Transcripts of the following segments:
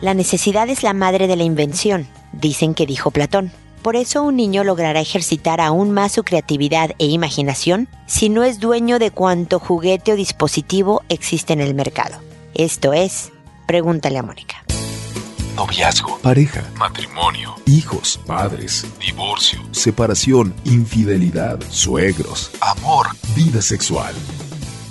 La necesidad es la madre de la invención, dicen que dijo Platón. Por eso un niño logrará ejercitar aún más su creatividad e imaginación si no es dueño de cuanto juguete o dispositivo existe en el mercado. Esto es, pregúntale a Mónica. Noviazgo, pareja, matrimonio, hijos, padres, divorcio, separación, infidelidad, suegros, amor, vida sexual.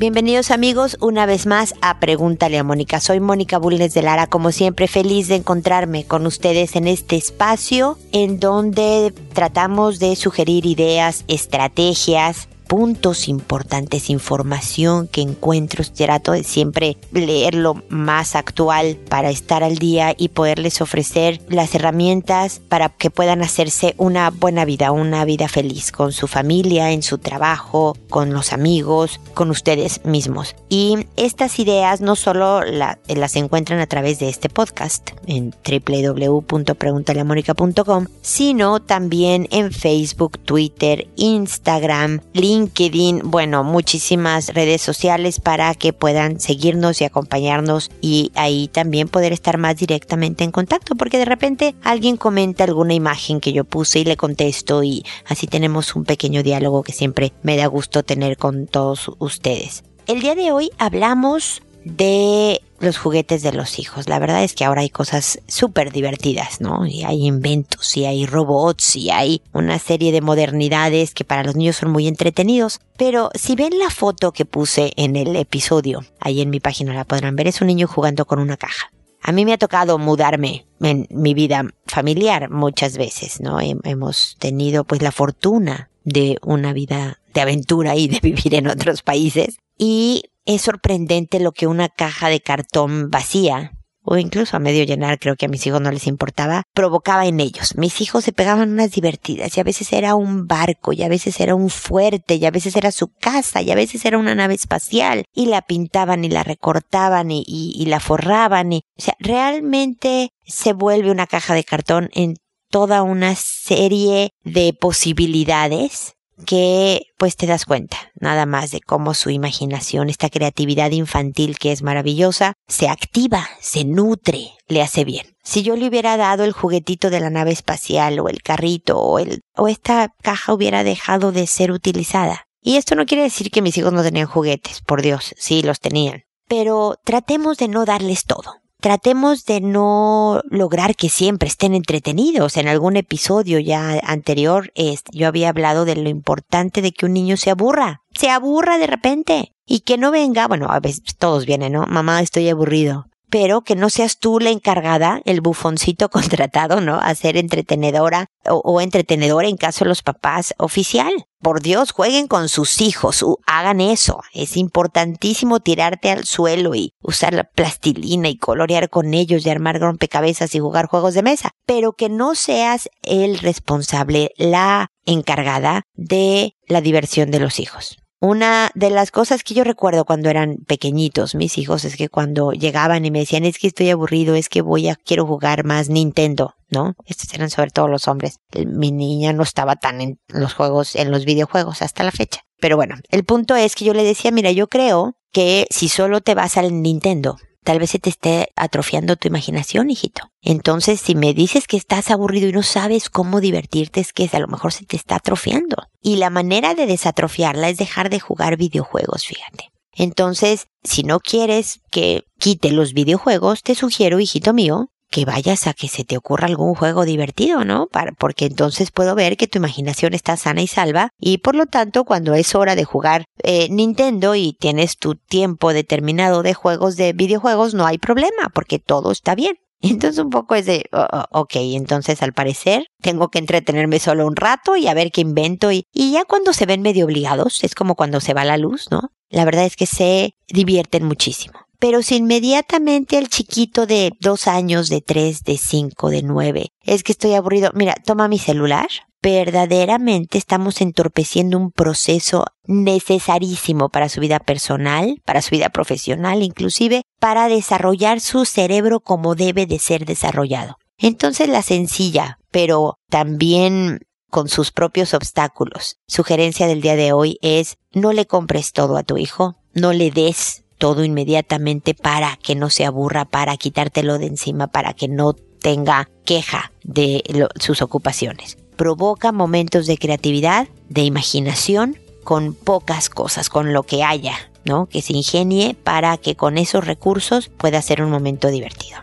Bienvenidos amigos una vez más a Pregúntale a Mónica. Soy Mónica Bulnes de Lara, como siempre feliz de encontrarme con ustedes en este espacio en donde tratamos de sugerir ideas, estrategias, puntos importantes, información que encuentro. Trato de siempre leer lo más actual para estar al día y poderles ofrecer las herramientas para que puedan hacerse una buena vida, una vida feliz con su familia, en su trabajo, con los amigos, con ustedes mismos. Y estas ideas no solo las encuentran a través de este podcast en www.preguntaleamónica.com, sino también en Facebook, Twitter, Instagram, LinkedIn, LinkedIn, bueno, muchísimas redes sociales para que puedan seguirnos y acompañarnos y ahí también poder estar más directamente en contacto, porque de repente alguien comenta alguna imagen que yo puse y le contesto y así tenemos un pequeño diálogo que siempre me da gusto tener con todos ustedes. El día de hoy hablamos de los juguetes de los hijos. La verdad es que ahora hay cosas súper divertidas, ¿no? Y hay inventos, y hay robots, y hay una serie de modernidades que para los niños son muy entretenidos. Pero si ven la foto que puse en el episodio, ahí en mi página la podrán ver, es un niño jugando con una caja. A mí me ha tocado mudarme en mi vida familiar muchas veces, ¿no? Hemos tenido pues la fortuna de una vida de aventura y de vivir en otros países. Y es sorprendente lo que una caja de cartón vacía o incluso a medio llenar, creo que a mis hijos no les importaba, provocaba en ellos. Mis hijos se pegaban unas divertidas y a veces era un barco y a veces era un fuerte y a veces era su casa y a veces era una nave espacial y la pintaban y la recortaban y, la forraban y, o sea, realmente se vuelve una caja de cartón en toda una serie de posibilidades que pues te das cuenta nada más de cómo su imaginación, esta creatividad infantil que es maravillosa, se activa, se nutre, le hace bien. Si yo le hubiera dado el juguetito de la nave espacial o el carrito o el o esta caja hubiera dejado de ser utilizada. Y esto no quiere decir que mis hijos no tenían juguetes, por Dios, sí los tenían. Pero tratemos de no darles todo tratemos de no lograr que siempre estén entretenidos. En algún episodio ya anterior yo había hablado de lo importante de que un niño se aburra, se aburra de repente y que no venga, bueno, a veces todos vienen, ¿no? Mamá, estoy aburrido pero que no seas tú la encargada, el bufoncito contratado, ¿no? A ser entretenedora o, entretenedora en caso de los papás oficial. Por Dios, jueguen con sus hijos, hagan eso. Es importantísimo tirarte al suelo y usar la plastilina y colorear con ellos y armar rompecabezas y jugar juegos de mesa, pero que no seas el responsable, la encargada de la diversión de los hijos. Una de las cosas que yo recuerdo cuando eran pequeñitos mis hijos es que cuando llegaban y me decían es que estoy aburrido, es que voy a, quiero jugar más Nintendo, ¿no? Estos eran sobre todo los hombres. Mi niña no estaba tan en los juegos, en los videojuegos hasta la fecha. Pero bueno, el punto es que yo le decía, mira, yo creo que si solo te vas al Nintendo, tal vez se te esté atrofiando tu imaginación, hijito. Entonces, si me dices que estás aburrido y no sabes cómo divertirte, es que a lo mejor se te está atrofiando. Y la manera de desatrofiarla es dejar de jugar videojuegos, fíjate. Entonces, si no quieres que quite los videojuegos, te sugiero, hijito mío, que vayas a que se te ocurra algún juego divertido, ¿no? Para, porque entonces puedo ver que tu imaginación está sana y salva y por lo tanto cuando es hora de jugar eh, Nintendo y tienes tu tiempo determinado de juegos de videojuegos, no hay problema porque todo está bien. Entonces un poco es de, oh, oh, ok, entonces al parecer tengo que entretenerme solo un rato y a ver qué invento y, y ya cuando se ven medio obligados, es como cuando se va la luz, ¿no? La verdad es que se divierten muchísimo. Pero si inmediatamente el chiquito de dos años, de tres, de cinco, de nueve, es que estoy aburrido, mira, toma mi celular, verdaderamente estamos entorpeciendo un proceso necesarísimo para su vida personal, para su vida profesional, inclusive para desarrollar su cerebro como debe de ser desarrollado. Entonces la sencilla, pero también con sus propios obstáculos. Sugerencia del día de hoy es no le compres todo a tu hijo, no le des todo inmediatamente para que no se aburra, para quitártelo de encima, para que no tenga queja de sus ocupaciones. Provoca momentos de creatividad, de imaginación, con pocas cosas, con lo que haya, ¿no? Que se ingenie para que con esos recursos pueda ser un momento divertido.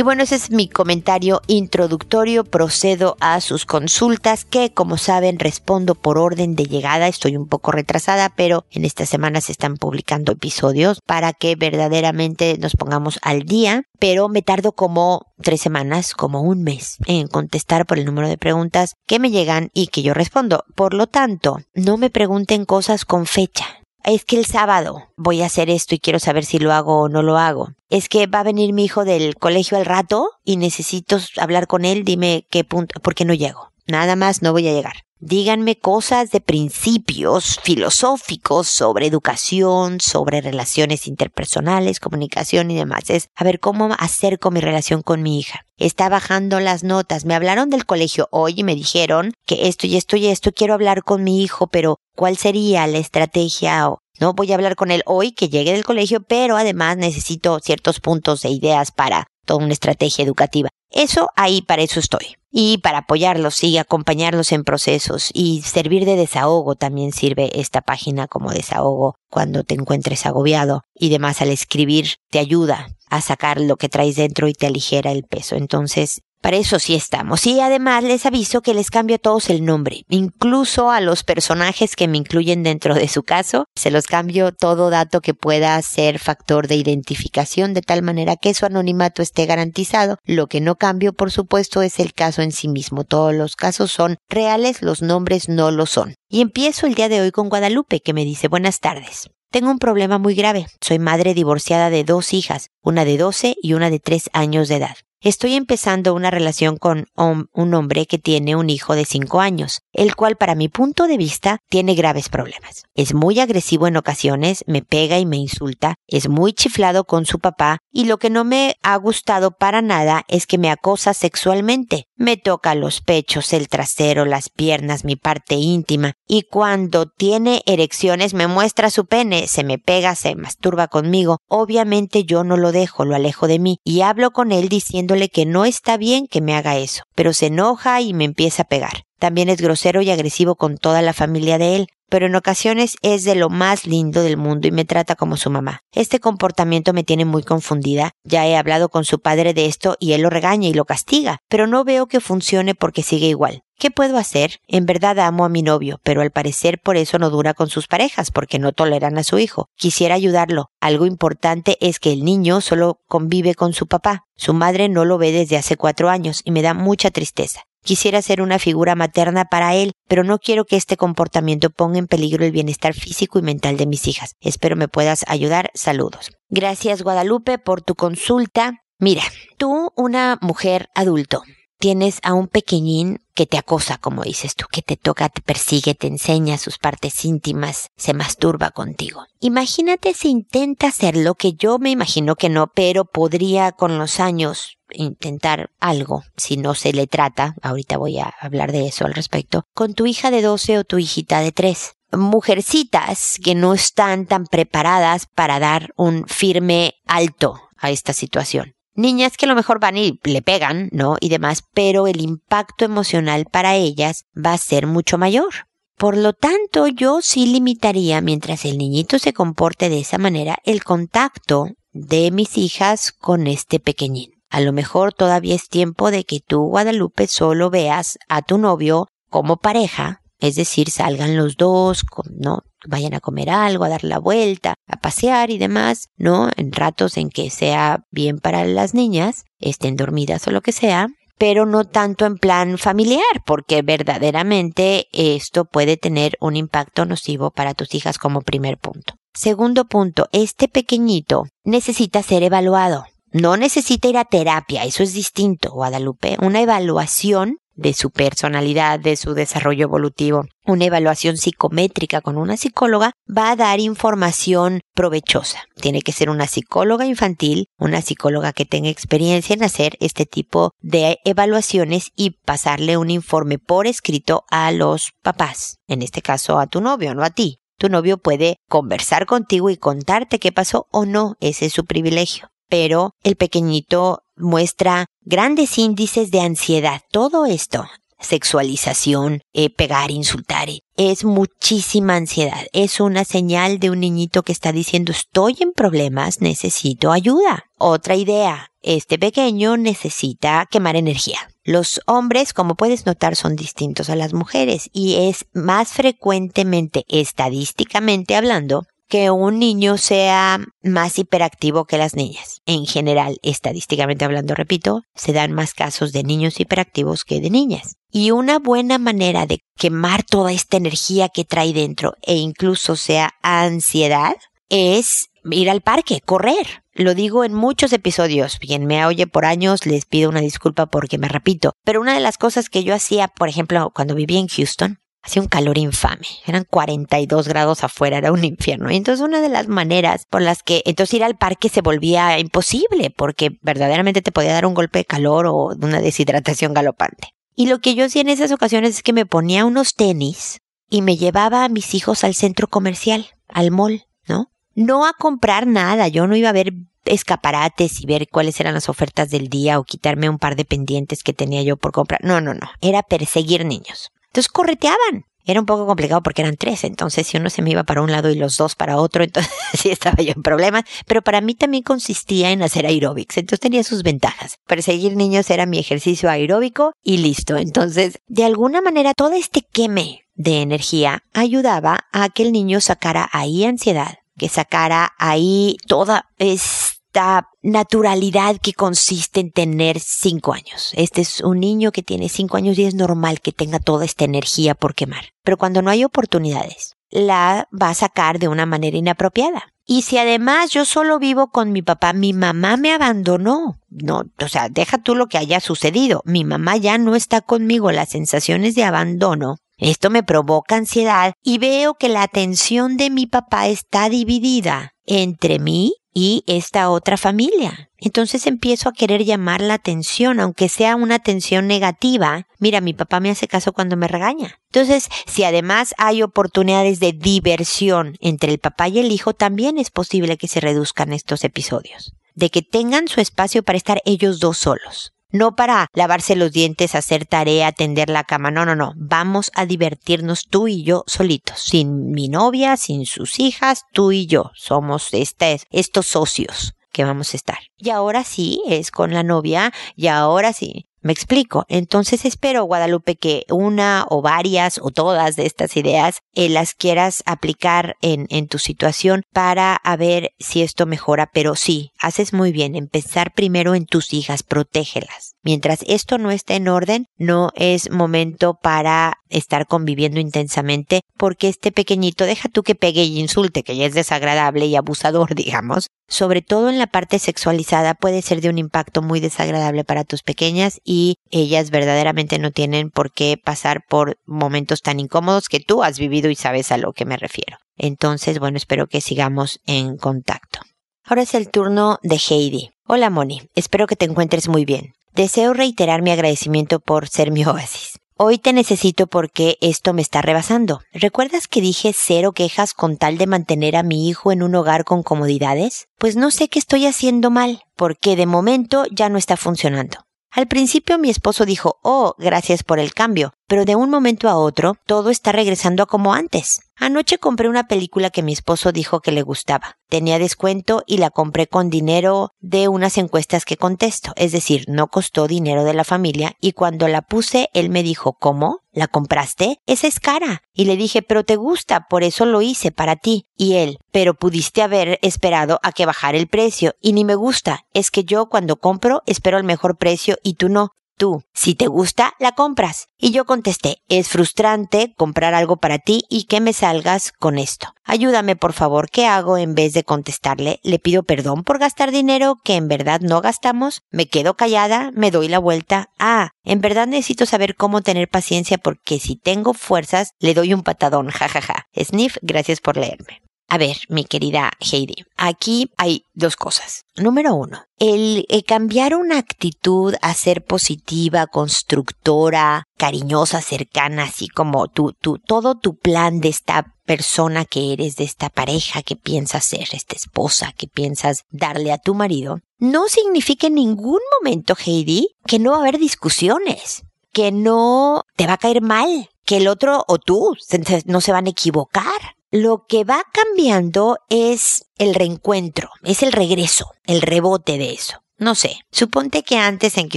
Y bueno, ese es mi comentario introductorio. Procedo a sus consultas que, como saben, respondo por orden de llegada. Estoy un poco retrasada, pero en esta semana se están publicando episodios para que verdaderamente nos pongamos al día. Pero me tardo como tres semanas, como un mes, en contestar por el número de preguntas que me llegan y que yo respondo. Por lo tanto, no me pregunten cosas con fecha es que el sábado voy a hacer esto y quiero saber si lo hago o no lo hago. Es que va a venir mi hijo del colegio al rato y necesito hablar con él, dime qué punto, ¿por qué no llego? Nada más no voy a llegar. Díganme cosas de principios filosóficos sobre educación, sobre relaciones interpersonales, comunicación y demás. Es a ver cómo acerco mi relación con mi hija. Está bajando las notas. Me hablaron del colegio hoy y me dijeron que esto y esto y esto quiero hablar con mi hijo, pero ¿cuál sería la estrategia? No voy a hablar con él hoy que llegue del colegio, pero además necesito ciertos puntos e ideas para toda una estrategia educativa. Eso ahí para eso estoy y para apoyarlos y acompañarlos en procesos y servir de desahogo también sirve esta página como desahogo cuando te encuentres agobiado y demás al escribir te ayuda a sacar lo que traes dentro y te aligera el peso. Entonces, para eso sí estamos. Y además les aviso que les cambio a todos el nombre, incluso a los personajes que me incluyen dentro de su caso. Se los cambio todo dato que pueda ser factor de identificación de tal manera que su anonimato esté garantizado. Lo que no cambio, por supuesto, es el caso en sí mismo. Todos los casos son reales, los nombres no lo son. Y empiezo el día de hoy con Guadalupe, que me dice buenas tardes. Tengo un problema muy grave. Soy madre divorciada de dos hijas, una de 12 y una de 3 años de edad. Estoy empezando una relación con un hombre que tiene un hijo de 5 años, el cual para mi punto de vista tiene graves problemas. Es muy agresivo en ocasiones, me pega y me insulta, es muy chiflado con su papá y lo que no me ha gustado para nada es que me acosa sexualmente. Me toca los pechos, el trasero, las piernas, mi parte íntima y cuando tiene erecciones me muestra su pene, se me pega, se masturba conmigo. Obviamente yo no lo dejo, lo alejo de mí y hablo con él diciendo que no está bien que me haga eso, pero se enoja y me empieza a pegar. También es grosero y agresivo con toda la familia de él, pero en ocasiones es de lo más lindo del mundo y me trata como su mamá. Este comportamiento me tiene muy confundida. Ya he hablado con su padre de esto y él lo regaña y lo castiga, pero no veo que funcione porque sigue igual. ¿Qué puedo hacer? En verdad amo a mi novio, pero al parecer por eso no dura con sus parejas, porque no toleran a su hijo. Quisiera ayudarlo. Algo importante es que el niño solo convive con su papá. Su madre no lo ve desde hace cuatro años y me da mucha tristeza. Quisiera ser una figura materna para él, pero no quiero que este comportamiento ponga en peligro el bienestar físico y mental de mis hijas. Espero me puedas ayudar. Saludos. Gracias Guadalupe por tu consulta. Mira, tú, una mujer adulto, tienes a un pequeñín que te acosa, como dices tú, que te toca, te persigue, te enseña sus partes íntimas, se masturba contigo. Imagínate si intenta hacer lo que yo me imagino que no, pero podría con los años intentar algo, si no se le trata, ahorita voy a hablar de eso al respecto, con tu hija de 12 o tu hijita de 3 mujercitas que no están tan preparadas para dar un firme alto a esta situación niñas que a lo mejor van y le pegan, ¿no? Y demás, pero el impacto emocional para ellas va a ser mucho mayor. Por lo tanto, yo sí limitaría, mientras el niñito se comporte de esa manera, el contacto de mis hijas con este pequeñín. A lo mejor todavía es tiempo de que tú, Guadalupe, solo veas a tu novio como pareja, es decir, salgan los dos, ¿no? vayan a comer algo, a dar la vuelta, a pasear y demás, ¿no? En ratos en que sea bien para las niñas, estén dormidas o lo que sea, pero no tanto en plan familiar, porque verdaderamente esto puede tener un impacto nocivo para tus hijas como primer punto. Segundo punto, este pequeñito necesita ser evaluado No necesita ir a terapia, eso es distinto, Guadalupe. Una evaluación de su personalidad, de su desarrollo evolutivo. Una evaluación psicométrica con una psicóloga va a dar información provechosa. Tiene que ser una psicóloga infantil, una psicóloga que tenga experiencia en hacer este tipo de evaluaciones y pasarle un informe por escrito a los papás, en este caso a tu novio, no a ti. Tu novio puede conversar contigo y contarte qué pasó o no, ese es su privilegio. Pero el pequeñito muestra grandes índices de ansiedad. Todo esto, sexualización, eh, pegar, insultar, eh, es muchísima ansiedad. Es una señal de un niñito que está diciendo estoy en problemas, necesito ayuda. Otra idea, este pequeño necesita quemar energía. Los hombres, como puedes notar, son distintos a las mujeres y es más frecuentemente, estadísticamente hablando, que un niño sea más hiperactivo que las niñas. En general, estadísticamente hablando, repito, se dan más casos de niños hiperactivos que de niñas. Y una buena manera de quemar toda esta energía que trae dentro e incluso sea ansiedad es ir al parque, correr. Lo digo en muchos episodios. Quien me oye por años les pido una disculpa porque me repito. Pero una de las cosas que yo hacía, por ejemplo, cuando vivía en Houston, Hacía un calor infame. Eran 42 grados afuera, era un infierno. Y entonces una de las maneras por las que entonces ir al parque se volvía imposible porque verdaderamente te podía dar un golpe de calor o una deshidratación galopante. Y lo que yo hacía en esas ocasiones es que me ponía unos tenis y me llevaba a mis hijos al centro comercial, al mall, ¿no? No a comprar nada, yo no iba a ver escaparates y ver cuáles eran las ofertas del día o quitarme un par de pendientes que tenía yo por comprar. No, no, no, era perseguir niños. Entonces correteaban. Era un poco complicado porque eran tres, entonces si uno se me iba para un lado y los dos para otro, entonces sí estaba yo en problemas, pero para mí también consistía en hacer aeróbics, entonces tenía sus ventajas. Perseguir niños era mi ejercicio aeróbico y listo. Entonces, de alguna manera, todo este queme de energía ayudaba a que el niño sacara ahí ansiedad, que sacara ahí toda es esta naturalidad que consiste en tener cinco años. Este es un niño que tiene cinco años y es normal que tenga toda esta energía por quemar. Pero cuando no hay oportunidades, la va a sacar de una manera inapropiada. Y si además yo solo vivo con mi papá, mi mamá me abandonó. No, o sea, deja tú lo que haya sucedido. Mi mamá ya no está conmigo. Las sensaciones de abandono esto me provoca ansiedad y veo que la atención de mi papá está dividida entre mí y esta otra familia. Entonces empiezo a querer llamar la atención, aunque sea una atención negativa. Mira, mi papá me hace caso cuando me regaña. Entonces, si además hay oportunidades de diversión entre el papá y el hijo, también es posible que se reduzcan estos episodios. De que tengan su espacio para estar ellos dos solos. No para lavarse los dientes, hacer tarea, tender la cama. No, no, no. Vamos a divertirnos tú y yo solitos. Sin mi novia, sin sus hijas, tú y yo. Somos estos socios que vamos a estar. Y ahora sí, es con la novia, y ahora sí. Me explico. Entonces espero, Guadalupe, que una o varias o todas de estas ideas eh, las quieras aplicar en, en tu situación para ver si esto mejora. Pero sí, haces muy bien. Empezar primero en tus hijas, protégelas. Mientras esto no esté en orden, no es momento para estar conviviendo intensamente porque este pequeñito deja tú que pegue y insulte, que ya es desagradable y abusador, digamos. Sobre todo en la parte sexualizada puede ser de un impacto muy desagradable para tus pequeñas y ellas verdaderamente no tienen por qué pasar por momentos tan incómodos que tú has vivido y sabes a lo que me refiero. Entonces, bueno, espero que sigamos en contacto. Ahora es el turno de Heidi. Hola Moni, espero que te encuentres muy bien. Deseo reiterar mi agradecimiento por ser mi oasis. Hoy te necesito porque esto me está rebasando. ¿Recuerdas que dije cero quejas con tal de mantener a mi hijo en un hogar con comodidades? Pues no sé qué estoy haciendo mal, porque de momento ya no está funcionando. Al principio mi esposo dijo, oh, gracias por el cambio, pero de un momento a otro todo está regresando a como antes. Anoche compré una película que mi esposo dijo que le gustaba. Tenía descuento y la compré con dinero de unas encuestas que contesto, es decir, no costó dinero de la familia y cuando la puse él me dijo, ¿cómo? ¿La compraste? Esa es cara. Y le dije, pero te gusta, por eso lo hice para ti. Y él, pero pudiste haber esperado a que bajara el precio y ni me gusta. Es que yo cuando compro espero el mejor precio y tú no. Tú. Si te gusta, la compras. Y yo contesté, es frustrante comprar algo para ti y que me salgas con esto. Ayúdame por favor, ¿qué hago en vez de contestarle? ¿Le pido perdón por gastar dinero que en verdad no gastamos? ¿Me quedo callada? ¿Me doy la vuelta? Ah, en verdad necesito saber cómo tener paciencia porque si tengo fuerzas, le doy un patadón, jajaja. Sniff, gracias por leerme. A ver, mi querida Heidi, aquí hay dos cosas. Número uno, el, cambiar una actitud a ser positiva, constructora, cariñosa, cercana, así como tu, tu, todo tu plan de esta persona que eres, de esta pareja que piensas ser, esta esposa que piensas darle a tu marido, no significa en ningún momento, Heidi, que no va a haber discusiones, que no te va a caer mal, que el otro o tú no se van a equivocar lo que va cambiando es el reencuentro, es el regreso, el rebote de eso. No sé, suponte que antes en que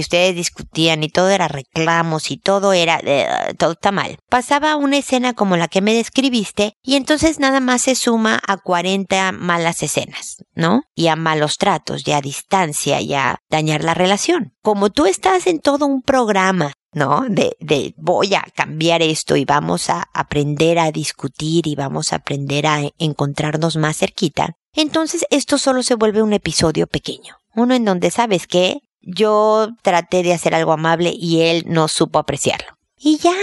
ustedes discutían y todo era reclamos y todo era, eh, todo está mal. Pasaba una escena como la que me describiste y entonces nada más se suma a 40 malas escenas, ¿no? Y a malos tratos, y a distancia, y a dañar la relación. Como tú estás en todo un programa ¿no? De, de voy a cambiar esto y vamos a aprender a discutir y vamos a aprender a encontrarnos más cerquita. Entonces esto solo se vuelve un episodio pequeño. Uno en donde sabes que yo traté de hacer algo amable y él no supo apreciarlo. Y ya,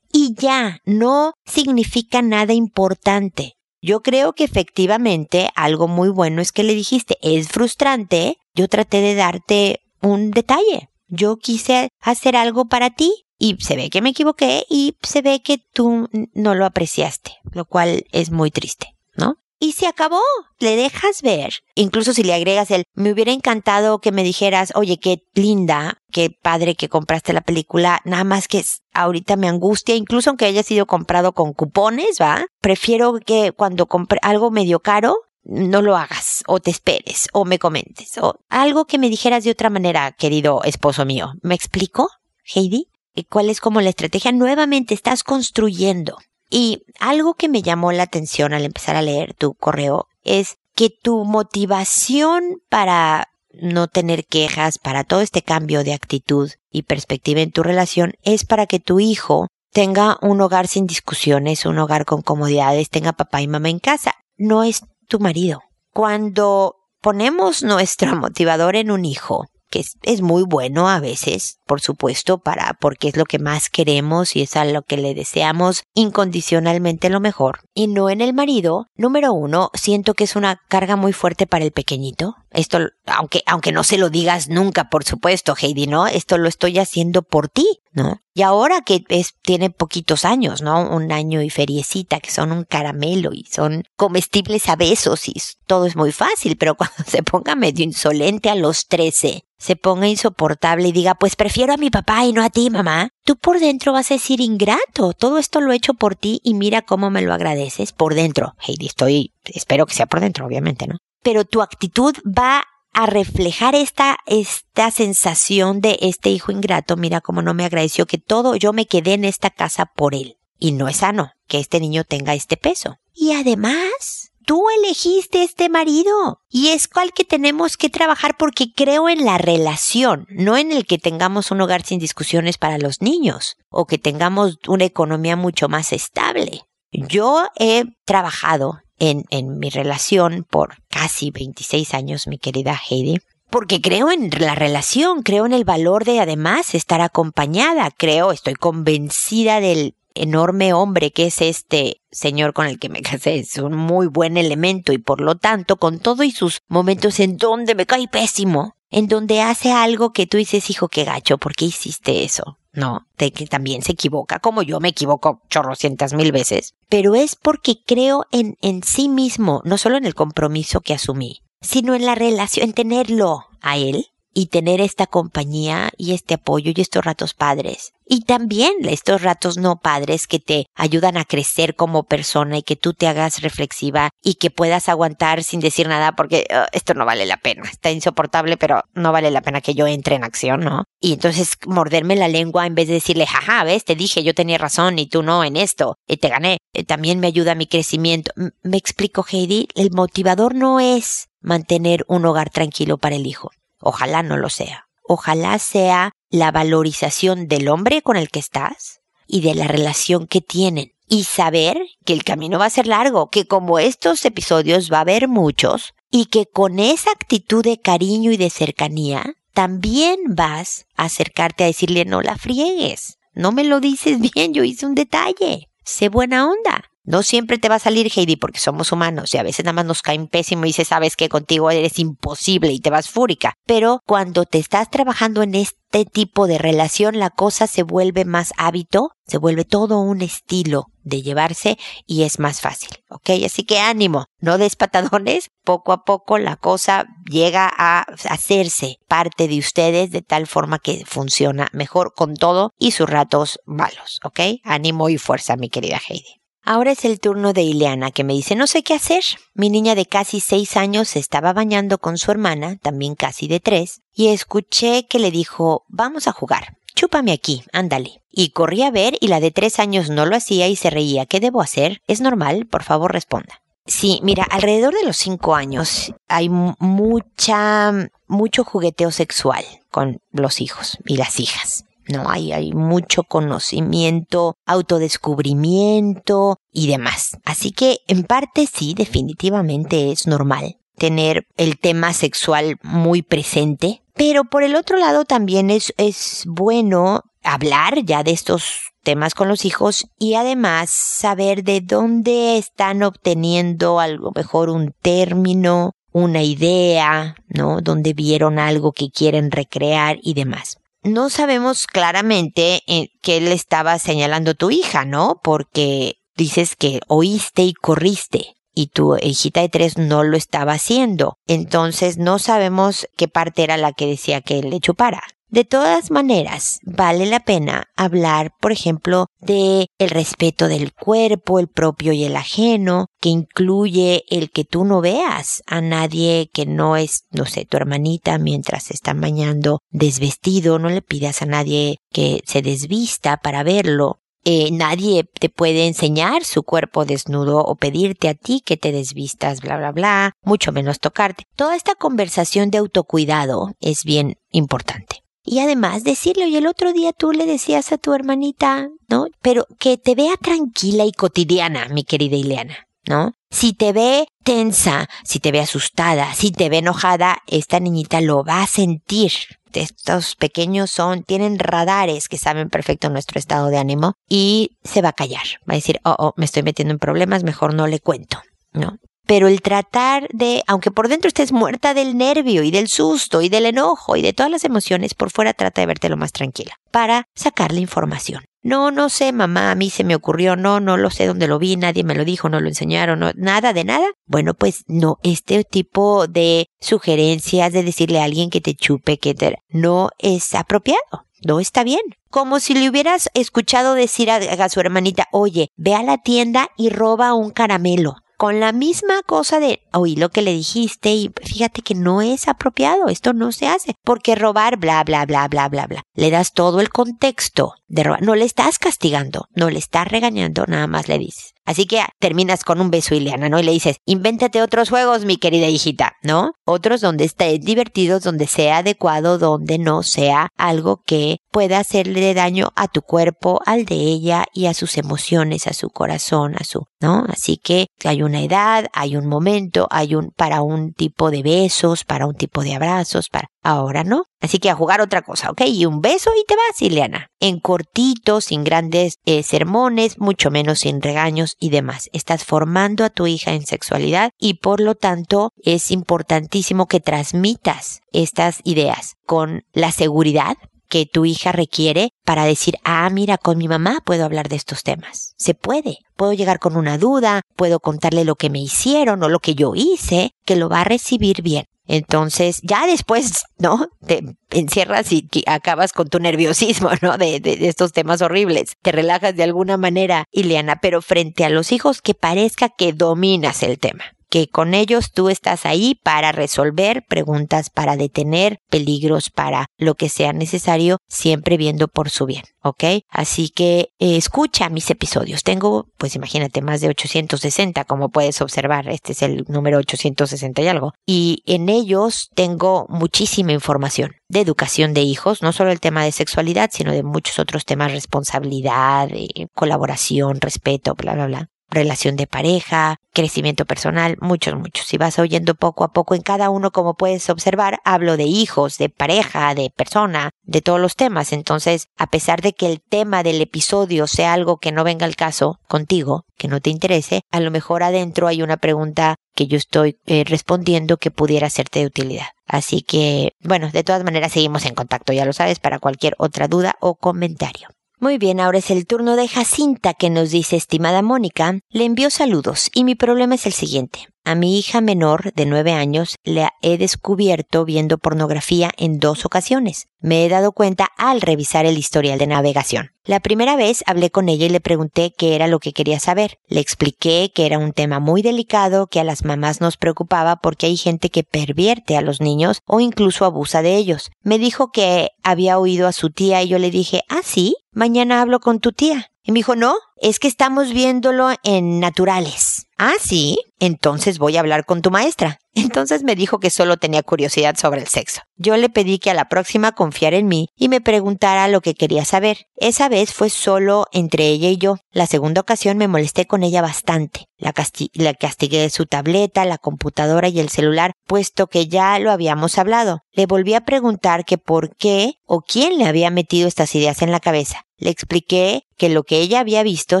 y ya, no significa nada importante. Yo creo que efectivamente algo muy bueno es que le dijiste, es frustrante, yo traté de darte un detalle, yo quise hacer algo para ti y se ve que me equivoqué y se ve que tú no lo apreciaste, lo cual es muy triste, ¿no? Y se acabó, le dejas ver. Incluso si le agregas el, me hubiera encantado que me dijeras, oye, qué linda, qué padre que compraste la película, nada más que ahorita me angustia, incluso aunque haya sido comprado con cupones, ¿va? Prefiero que cuando compre algo medio caro, no lo hagas o te esperes o me comentes o algo que me dijeras de otra manera, querido esposo mío. ¿Me explico, Heidi? ¿Cuál es como la estrategia? Nuevamente estás construyendo. Y algo que me llamó la atención al empezar a leer tu correo es que tu motivación para no tener quejas, para todo este cambio de actitud y perspectiva en tu relación es para que tu hijo tenga un hogar sin discusiones, un hogar con comodidades, tenga papá y mamá en casa. No es tu marido. Cuando ponemos nuestro motivador en un hijo, que es, muy bueno a veces, por supuesto, para, porque es lo que más queremos y es a lo que le deseamos incondicionalmente lo mejor. Y no en el marido, número uno, siento que es una carga muy fuerte para el pequeñito. Esto, aunque, aunque no se lo digas nunca, por supuesto, Heidi, ¿no? Esto lo estoy haciendo por ti, ¿no? Y ahora que es, tiene poquitos años, ¿no? Un año y feriecita, que son un caramelo y son comestibles a besos y todo es muy fácil, pero cuando se ponga medio insolente a los 13, se ponga insoportable y diga, pues prefiero a mi papá y no a ti, mamá, tú por dentro vas a decir ingrato, todo esto lo he hecho por ti y mira cómo me lo agradeces por dentro. Heidi, estoy, espero que sea por dentro, obviamente, ¿no? Pero tu actitud va a reflejar esta, esta sensación de este hijo ingrato, mira cómo no me agradeció que todo, yo me quedé en esta casa por él. Y no es sano que este niño tenga este peso. Y además, tú elegiste este marido. Y es cual que tenemos que trabajar porque creo en la relación, no en el que tengamos un hogar sin discusiones para los niños o que tengamos una economía mucho más estable. Yo he trabajado en, en mi relación por casi 26 años, mi querida Heidi, porque creo en la relación, creo en el valor de además estar acompañada, creo, estoy convencida del enorme hombre que es este señor con el que me casé, es un muy buen elemento y por lo tanto, con todo y sus momentos en donde me cae pésimo, en donde hace algo que tú dices, hijo, qué gacho, ¿por qué hiciste eso? No, de que también se equivoca, como yo me equivoco chorrocientas mil veces. Pero es porque creo en, en sí mismo, no solo en el compromiso que asumí, sino en la relación, en tenerlo a él y tener esta compañía y este apoyo y estos ratos padres. Y también estos ratos no padres que te ayudan a crecer como persona y que tú te hagas reflexiva y que puedas aguantar sin decir nada porque oh, esto no vale la pena. Está insoportable, pero no vale la pena que yo entre en acción, ¿no? Y entonces morderme la lengua en vez de decirle, jaja, ves, te dije, yo tenía razón y tú no en esto, y te gané. Eh, también me ayuda a mi crecimiento. me explico, Heidi, el motivador no es mantener un hogar tranquilo para el hijo. Ojalá no lo sea. Ojalá sea la valorización del hombre con el que estás y de la relación que tienen. Y saber que el camino va a ser largo, que como estos episodios va a haber muchos, y que con esa actitud de cariño y de cercanía, también vas a acercarte a decirle no la friegues. No me lo dices bien, yo hice un detalle. Sé buena onda. No siempre te va a salir, Heidi, porque somos humanos y a veces nada más nos caen pésimo y dices, sabes que contigo eres imposible y te vas fúrica. Pero cuando te estás trabajando en este tipo de relación, la cosa se vuelve más hábito, se vuelve todo un estilo de llevarse y es más fácil, ¿ok? Así que ánimo, no des patadones, poco a poco la cosa llega a hacerse parte de ustedes de tal forma que funciona mejor con todo y sus ratos malos, ¿ok? Ánimo y fuerza, mi querida Heidi. Ahora es el turno de Ileana, que me dice no sé qué hacer. Mi niña de casi seis años se estaba bañando con su hermana, también casi de tres, y escuché que le dijo vamos a jugar. Chúpame aquí, ándale. Y corrí a ver y la de tres años no lo hacía y se reía. ¿Qué debo hacer? ¿Es normal? Por favor, responda. Sí, mira, alrededor de los cinco años hay mucha, mucho jugueteo sexual con los hijos y las hijas. No hay, hay mucho conocimiento, autodescubrimiento y demás. Así que en parte sí, definitivamente es normal tener el tema sexual muy presente, pero por el otro lado también es, es bueno hablar ya de estos temas con los hijos y además saber de dónde están obteniendo algo mejor un término, una idea, ¿no? Donde vieron algo que quieren recrear y demás no sabemos claramente eh, qué le estaba señalando tu hija, ¿no? Porque dices que oíste y corriste y tu hijita de tres no lo estaba haciendo. Entonces no sabemos qué parte era la que decía que le chupara. De todas maneras, vale la pena hablar, por ejemplo, de el respeto del cuerpo, el propio y el ajeno, que incluye el que tú no veas a nadie que no es, no sé, tu hermanita mientras se está bañando desvestido, no le pidas a nadie que se desvista para verlo. Eh, nadie te puede enseñar su cuerpo desnudo o pedirte a ti que te desvistas, bla, bla, bla, mucho menos tocarte. Toda esta conversación de autocuidado es bien importante. Y además decirle, y el otro día tú le decías a tu hermanita, ¿no? Pero que te vea tranquila y cotidiana, mi querida Ileana, ¿no? Si te ve tensa, si te ve asustada, si te ve enojada, esta niñita lo va a sentir. Estos pequeños son, tienen radares que saben perfecto nuestro estado de ánimo y se va a callar. Va a decir, oh, oh, me estoy metiendo en problemas, mejor no le cuento, ¿no? Pero el tratar de, aunque por dentro estés muerta del nervio y del susto y del enojo y de todas las emociones, por fuera trata de verte lo más tranquila para sacar la información. No, no sé, mamá, a mí se me ocurrió, no, no lo sé dónde lo vi, nadie me lo dijo, no lo enseñaron, no, nada de nada. Bueno, pues no, este tipo de sugerencias de decirle a alguien que te chupe, que te, no es apropiado. No está bien. Como si le hubieras escuchado decir a, a su hermanita, oye, ve a la tienda y roba un caramelo con la misma cosa de oí lo que le dijiste y fíjate que no es apropiado, esto no se hace, porque robar bla bla bla bla bla bla. Le das todo el contexto de robar, no le estás castigando, no le estás regañando, nada más le dices. Así que terminas con un beso, Ileana, ¿no? Y le dices, invéntate otros juegos, mi querida hijita, ¿no? Otros donde esté divertidos, donde sea adecuado, donde no sea algo que pueda hacerle daño a tu cuerpo, al de ella y a sus emociones, a su corazón, a su, ¿no? Así que hay una edad, hay un momento, hay un, para un tipo de besos, para un tipo de abrazos, para, ahora no. Así que a jugar otra cosa, ¿ok? Y un beso y te vas, Ileana. En cortito, sin grandes eh, sermones, mucho menos sin regaños y demás. Estás formando a tu hija en sexualidad y por lo tanto es importantísimo que transmitas estas ideas con la seguridad que tu hija requiere para decir, ah, mira, con mi mamá puedo hablar de estos temas. Se puede. Puedo llegar con una duda, puedo contarle lo que me hicieron o lo que yo hice, que lo va a recibir bien. Entonces, ya después, ¿no? Te encierras y acabas con tu nerviosismo, ¿no? De, de, estos temas horribles. Te relajas de alguna manera, Ileana, pero frente a los hijos que parezca que dominas el tema que con ellos tú estás ahí para resolver preguntas, para detener peligros, para lo que sea necesario, siempre viendo por su bien, ¿ok? Así que eh, escucha mis episodios. Tengo, pues imagínate, más de 860, como puedes observar. Este es el número 860 y algo. Y en ellos tengo muchísima información de educación de hijos, no solo el tema de sexualidad, sino de muchos otros temas, responsabilidad, de colaboración, respeto, bla, bla, bla relación de pareja, crecimiento personal, muchos, muchos. Si vas oyendo poco a poco en cada uno, como puedes observar, hablo de hijos, de pareja, de persona, de todos los temas. Entonces, a pesar de que el tema del episodio sea algo que no venga al caso contigo, que no te interese, a lo mejor adentro hay una pregunta que yo estoy eh, respondiendo que pudiera serte de utilidad. Así que, bueno, de todas maneras seguimos en contacto, ya lo sabes, para cualquier otra duda o comentario. Muy bien, ahora es el turno de Jacinta que nos dice, estimada Mónica, le envío saludos y mi problema es el siguiente. A mi hija menor de nueve años la he descubierto viendo pornografía en dos ocasiones. Me he dado cuenta al revisar el historial de navegación. La primera vez hablé con ella y le pregunté qué era lo que quería saber. Le expliqué que era un tema muy delicado que a las mamás nos preocupaba porque hay gente que pervierte a los niños o incluso abusa de ellos. Me dijo que había oído a su tía y yo le dije, ah, sí, mañana hablo con tu tía. Y me dijo, no, es que estamos viéndolo en naturales. Ah, sí, entonces voy a hablar con tu maestra. Entonces me dijo que solo tenía curiosidad sobre el sexo. Yo le pedí que a la próxima confiara en mí y me preguntara lo que quería saber. Esa vez fue solo entre ella y yo. La segunda ocasión me molesté con ella bastante. La, la castigué su tableta, la computadora y el celular, puesto que ya lo habíamos hablado. Le volví a preguntar que por qué o quién le había metido estas ideas en la cabeza. Le expliqué que lo que ella había visto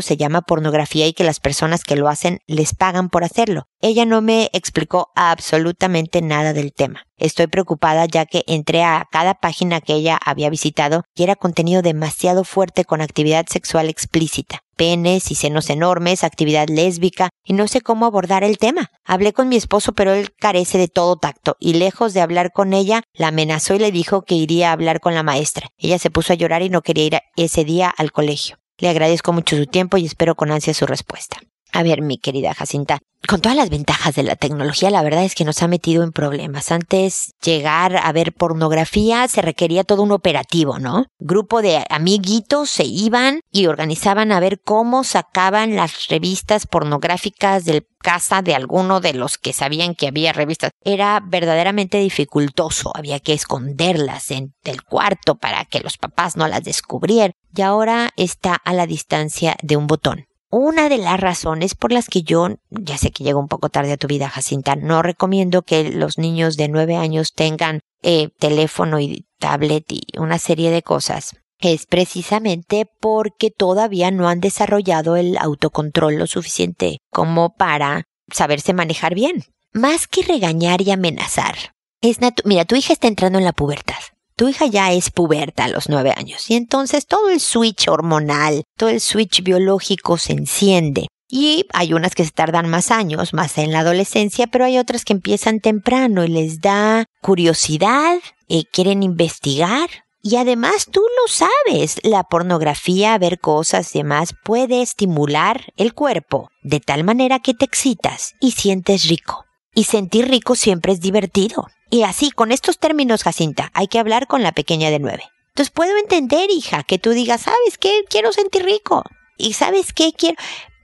se llama pornografía y que las personas que lo hacen les pagan por hacerlo. Ella no me explicó absolutamente nada del tema. Estoy preocupada ya que entré a cada página que ella había visitado y era contenido demasiado fuerte con actividad sexual explícita, penes y senos enormes, actividad lésbica, y no sé cómo abordar el tema. Hablé con mi esposo pero él carece de todo tacto y lejos de hablar con ella, la amenazó y le dijo que iría a hablar con la maestra. Ella se puso a llorar y no quería ir ese día al colegio. Le agradezco mucho su tiempo y espero con ansia su respuesta. A ver, mi querida Jacinta, con todas las ventajas de la tecnología, la verdad es que nos ha metido en problemas. Antes llegar a ver pornografía se requería todo un operativo, ¿no? Grupo de amiguitos se iban y organizaban a ver cómo sacaban las revistas pornográficas del casa de alguno de los que sabían que había revistas. Era verdaderamente dificultoso, había que esconderlas en el cuarto para que los papás no las descubrieran. Y ahora está a la distancia de un botón una de las razones por las que yo, ya sé que llego un poco tarde a tu vida, Jacinta, no recomiendo que los niños de nueve años tengan eh, teléfono y tablet y una serie de cosas, es precisamente porque todavía no han desarrollado el autocontrol lo suficiente como para saberse manejar bien. Más que regañar y amenazar, es mira, tu hija está entrando en la pubertad tu hija ya es puberta a los nueve años y entonces todo el switch hormonal, todo el switch biológico se enciende. Y hay unas que se tardan más años, más en la adolescencia, pero hay otras que empiezan temprano y les da curiosidad, eh, quieren investigar. Y además tú lo sabes, la pornografía, ver cosas y demás puede estimular el cuerpo de tal manera que te excitas y sientes rico. Y sentir rico siempre es divertido. Y así, con estos términos, Jacinta, hay que hablar con la pequeña de nueve. Entonces puedo entender, hija, que tú digas, ¿sabes qué? Quiero sentir rico. Y ¿sabes qué? Quiero...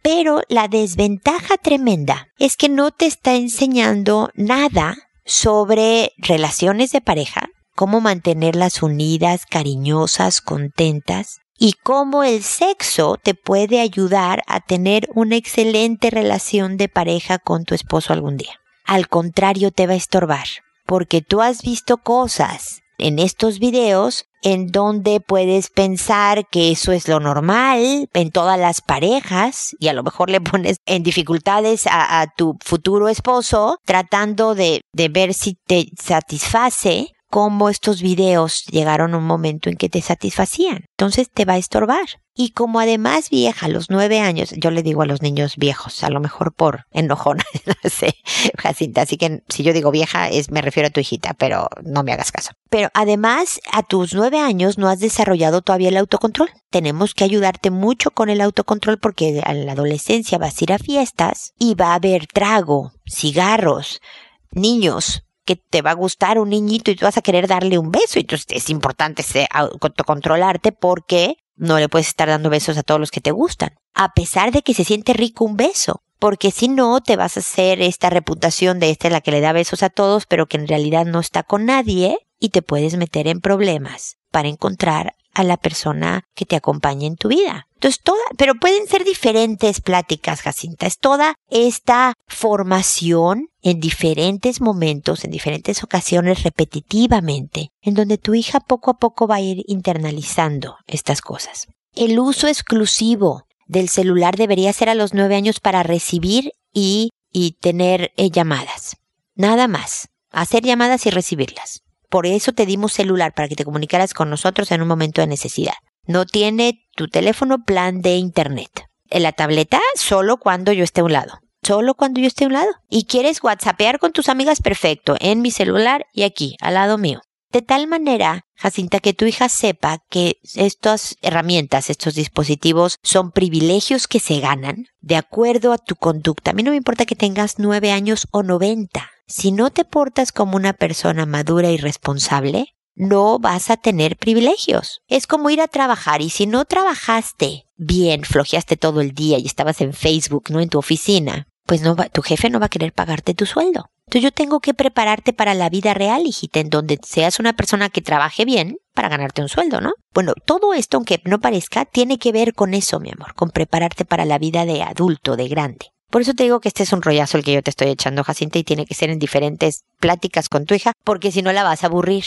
Pero la desventaja tremenda es que no te está enseñando nada sobre relaciones de pareja, cómo mantenerlas unidas, cariñosas, contentas, y cómo el sexo te puede ayudar a tener una excelente relación de pareja con tu esposo algún día. Al contrario, te va a estorbar porque tú has visto cosas en estos videos en donde puedes pensar que eso es lo normal en todas las parejas y a lo mejor le pones en dificultades a, tu futuro esposo tratando de, de ver si te satisface cómo estos videos llegaron a un momento en que te satisfacían. Entonces te va a estorbar. Y como además vieja, a los nueve años, yo le digo a los niños viejos, a lo mejor por enojona, no sé, Jacinta, así que si yo digo vieja, es, me refiero a tu hijita, pero no me hagas caso. Pero además, a tus nueve años no has desarrollado todavía el autocontrol. Tenemos que ayudarte mucho con el autocontrol porque en la adolescencia vas a ir a fiestas y va a haber trago, cigarros, niños, que te va a gustar un niñito y tú vas a querer darle un beso. Y entonces es importante autocontrolarte porque no le puedes estar dando besos a todos los que te gustan. A pesar de que se siente rico un beso. Porque si no, te vas a hacer esta reputación de esta la que le da besos a todos, pero que en realidad no está con nadie y te puedes meter en problemas para encontrar a la persona que te acompañe en tu vida. Entonces, toda, pero pueden ser diferentes pláticas, Jacinta. Es toda esta formación en diferentes momentos, en diferentes ocasiones, repetitivamente, en donde tu hija poco a poco va a ir internalizando estas cosas. El uso exclusivo del celular debería ser a los nueve años para recibir y, y tener eh, llamadas. Nada más. Hacer llamadas y recibirlas. Por eso te dimos celular para que te comunicaras con nosotros en un momento de necesidad. No tiene tu teléfono plan de internet. En la tableta solo cuando yo esté a un lado. Solo cuando yo esté a un lado. Y quieres whatsappear con tus amigas, perfecto. En mi celular y aquí, al lado mío. De tal manera, Jacinta, que tu hija sepa que estas herramientas, estos dispositivos son privilegios que se ganan de acuerdo a tu conducta. A mí no me importa que tengas nueve años o noventa. Si no te portas como una persona madura y responsable, no vas a tener privilegios. Es como ir a trabajar y si no trabajaste bien, flojeaste todo el día y estabas en Facebook, no en tu oficina, pues no va, tu jefe no va a querer pagarte tu sueldo. Entonces yo tengo que prepararte para la vida real, hijita, en donde seas una persona que trabaje bien para ganarte un sueldo, ¿no? Bueno, todo esto, aunque no parezca, tiene que ver con eso, mi amor, con prepararte para la vida de adulto, de grande. Por eso te digo que este es un rollazo el que yo te estoy echando, Jacinta, y tiene que ser en diferentes pláticas con tu hija, porque si no la vas a aburrir.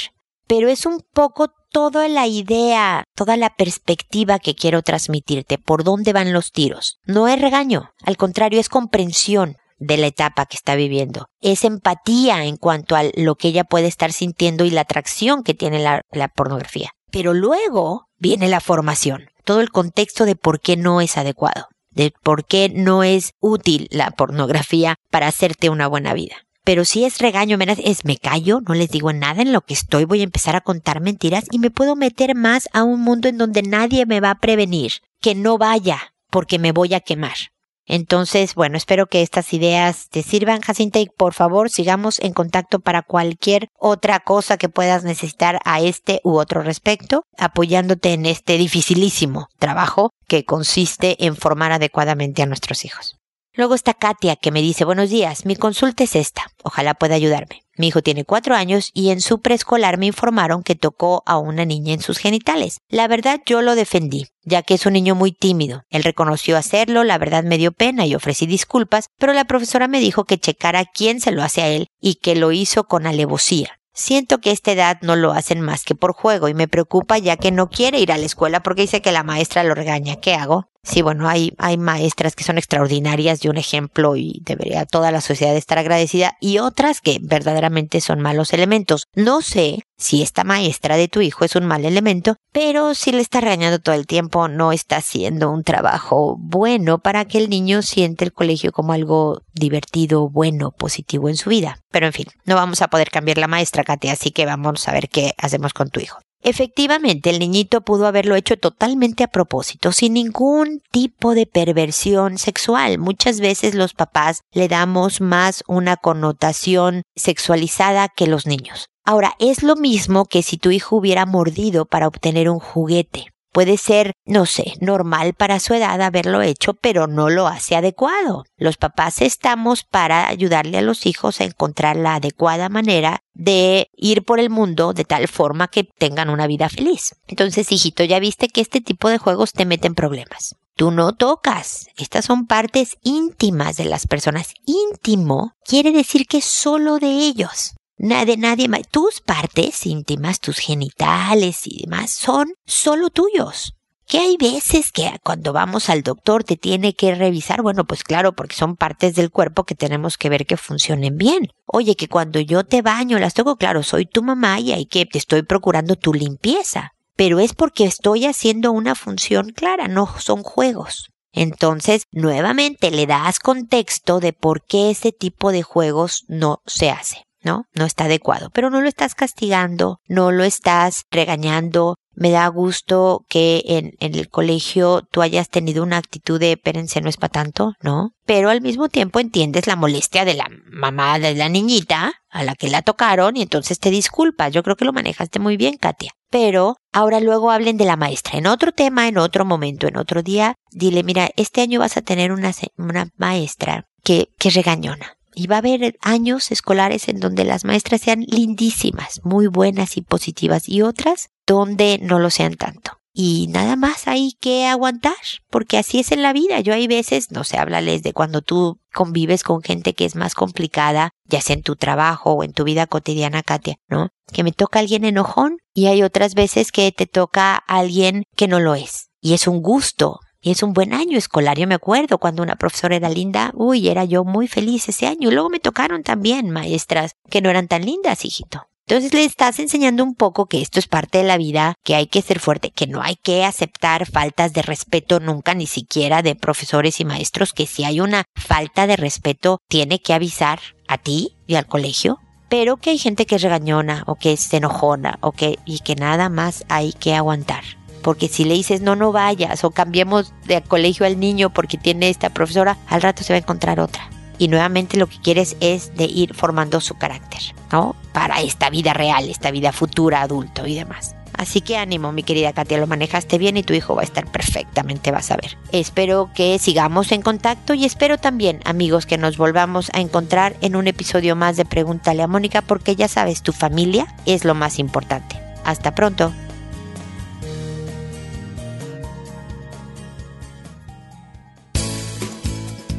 Pero es un poco toda la idea, toda la perspectiva que quiero transmitirte, por dónde van los tiros. No es regaño, al contrario, es comprensión de la etapa que está viviendo. Es empatía en cuanto a lo que ella puede estar sintiendo y la atracción que tiene la, la pornografía. Pero luego viene la formación, todo el contexto de por qué no es adecuado de por qué no es útil la pornografía para hacerte una buena vida. Pero si es regaño, es me callo, no les digo nada en lo que estoy, voy a empezar a contar mentiras y me puedo meter más a un mundo en donde nadie me va a prevenir que no vaya porque me voy a quemar. Entonces, bueno, espero que estas ideas te sirvan, Jacinta, y por favor sigamos en contacto para cualquier otra cosa que puedas necesitar a este u otro respecto, apoyándote en este dificilísimo trabajo que consiste en formar adecuadamente a nuestros hijos. Luego está Katia que me dice, buenos días, mi consulta es esta, ojalá pueda ayudarme. Mi hijo tiene cuatro años y en su preescolar me informaron que tocó a una niña en sus genitales. La verdad yo lo defendí, ya que es un niño muy tímido. Él reconoció hacerlo, la verdad me dio pena y ofrecí disculpas, pero la profesora me dijo que checara quién se lo hace a él y que lo hizo con alevosía. Siento que a esta edad no lo hacen más que por juego y me preocupa ya que no quiere ir a la escuela porque dice que la maestra lo regaña. ¿Qué hago? Sí, bueno, hay, hay maestras que son extraordinarias y un ejemplo y debería toda la sociedad estar agradecida y otras que verdaderamente son malos elementos. No sé si esta maestra de tu hijo es un mal elemento, pero si le está regañando todo el tiempo, no está haciendo un trabajo bueno para que el niño siente el colegio como algo divertido, bueno, positivo en su vida. Pero en fin, no vamos a poder cambiar la maestra, Katia, así que vamos a ver qué hacemos con tu hijo. Efectivamente, el niñito pudo haberlo hecho totalmente a propósito, sin ningún tipo de perversión sexual. Muchas veces los papás le damos más una connotación sexualizada que los niños. Ahora, es lo mismo que si tu hijo hubiera mordido para obtener un juguete. Puede ser, no sé, normal para su edad haberlo hecho, pero no lo hace adecuado. Los papás estamos para ayudarle a los hijos a encontrar la adecuada manera de ir por el mundo de tal forma que tengan una vida feliz. Entonces, hijito, ya viste que este tipo de juegos te meten problemas. Tú no tocas. Estas son partes íntimas de las personas. Íntimo quiere decir que solo de ellos. Nadie, nadie más. Tus partes íntimas, tus genitales y demás son solo tuyos. Que hay veces que cuando vamos al doctor te tiene que revisar, bueno, pues claro, porque son partes del cuerpo que tenemos que ver que funcionen bien. Oye, que cuando yo te baño, las toco, claro, soy tu mamá y hay que te estoy procurando tu limpieza. Pero es porque estoy haciendo una función clara, no son juegos. Entonces, nuevamente le das contexto de por qué ese tipo de juegos no se hace. ¿No? No está adecuado, pero no lo estás castigando, no lo estás regañando. Me da gusto que en, el colegio tú hayas tenido una actitud de espérense, no es para tanto, ¿no? Pero al mismo tiempo entiendes la molestia de la mamá de la niñita a la que la tocaron y entonces te disculpas. Yo creo que lo manejaste muy bien, Katia. Pero ahora luego hablen de la maestra. En otro tema, en otro momento, en otro día, dile, mira, este año vas a tener una, una maestra que, que regañona y va a haber años escolares en donde las maestras sean lindísimas, muy buenas y positivas, y otras donde no lo sean tanto. Y nada más hay que aguantar, porque así es en la vida. Yo hay veces, no sé, háblales de cuando tú convives con gente que es más complicada, ya sea en tu trabajo o en tu vida cotidiana, Katia, ¿no? Que me toca alguien enojón y hay otras veces que te toca alguien que no lo es. Y es un gusto y es un buen año escolar. Yo me acuerdo cuando una profesora era linda, uy, era yo muy feliz ese año. Y luego me tocaron también maestras que no eran tan lindas, hijito. Entonces le estás enseñando un poco que esto es parte de la vida, que hay que ser fuerte, que no hay que aceptar faltas de respeto nunca, ni siquiera de profesores y maestros, que si hay una falta de respeto, tiene que avisar a ti y al colegio. Pero que hay gente que es regañona o que es enojona o que, y que nada más hay que aguantar porque si le dices no, no vayas o cambiemos de colegio al niño porque tiene esta profesora, al rato se va a encontrar otra. Y nuevamente lo que quieres es de ir formando su carácter, ¿no? Para esta vida real, esta vida futura, adulto y demás. Así que ánimo, mi querida Katia, lo manejaste bien y tu hijo va a estar perfectamente, vas a ver. Espero que sigamos en contacto y espero también, amigos, que nos volvamos a encontrar en un episodio más de Pregúntale a Mónica porque ya sabes, tu familia es lo más importante. Hasta pronto.